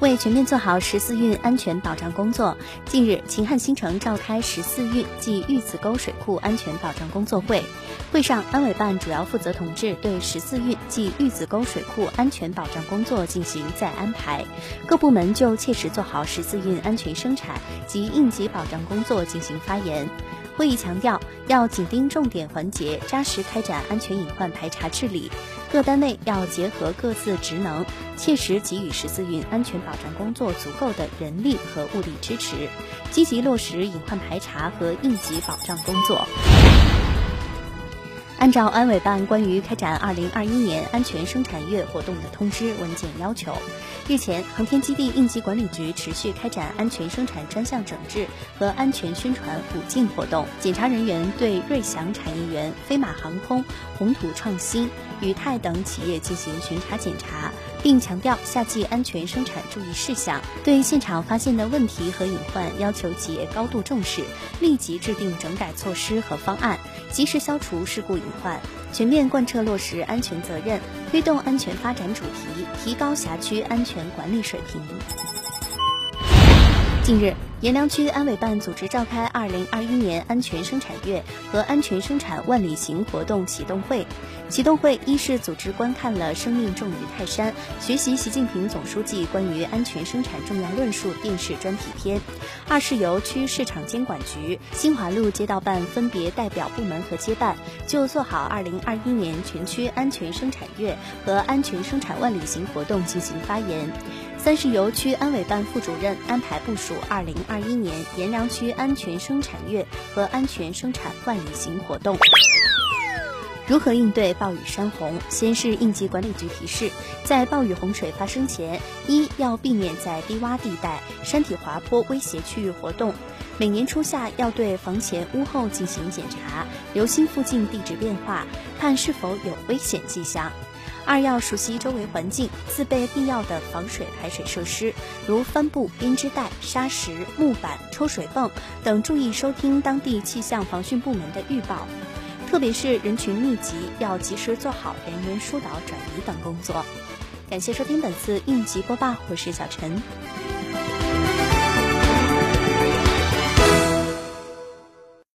为全面做好十四运安全保障工作，近日，秦汉新城召开十四运暨玉子沟水库安全保障工作会。会上，安委办主要负责同志对十四运暨玉子沟水库安全保障工作进行再安排，各部门就切实做好十四运安全生产及应急保障工作进行发言。会议强调，要紧盯重点环节，扎实开展安全隐患排查治理。各单位要结合各自职能，切实给予十四运安全保障工作足够的人力和物力支持，积极落实隐患排查和应急保障工作。按照安委办关于开展二零二一年安全生产月活动的通知文件要求，日前，航天基地应急管理局持续开展安全生产专项整治和安全宣传五进活动。检查人员对瑞祥产业园、飞马航空、红土创新、宇泰等企业进行巡查检查，并强调夏季安全生产注意事项。对现场发现的问题和隐患，要求企业高度重视，立即制定整改措施和方案，及时消除事故隐患，全面贯彻落实安全责任，推动安全发展主题，提高辖区安全管理水平。近日，阎良区安委办组织召开二零二一年安全生产月和安全生产万里行活动启动会。启动会一是组织观看了“生命重于泰山”，学习习近平总书记关于安全生产重要论述电视专题片；二是由区市场监管局、新华路街道办分别代表部门和街办，就做好二零二一年全区安全生产月和安全生产万里行活动进行发言。三是由区安委办副主任安排部署二零二一年阎良区安全生产月和安全生产万里行活动。如何应对暴雨山洪？先是应急管理局提示，在暴雨洪水发生前，一要避免在低洼地带、山体滑坡威胁区域活动；每年初夏要对房前屋后进行检查，留心附近地质变化，看是否有危险迹象。二要熟悉周围环境，自备必要的防水排水设施，如帆布、编织袋、沙石、木板、抽水泵等。注意收听当地气象防汛部门的预报，特别是人群密集，要及时做好人员疏导转移等工作。感谢收听本次应急播报，我是小陈。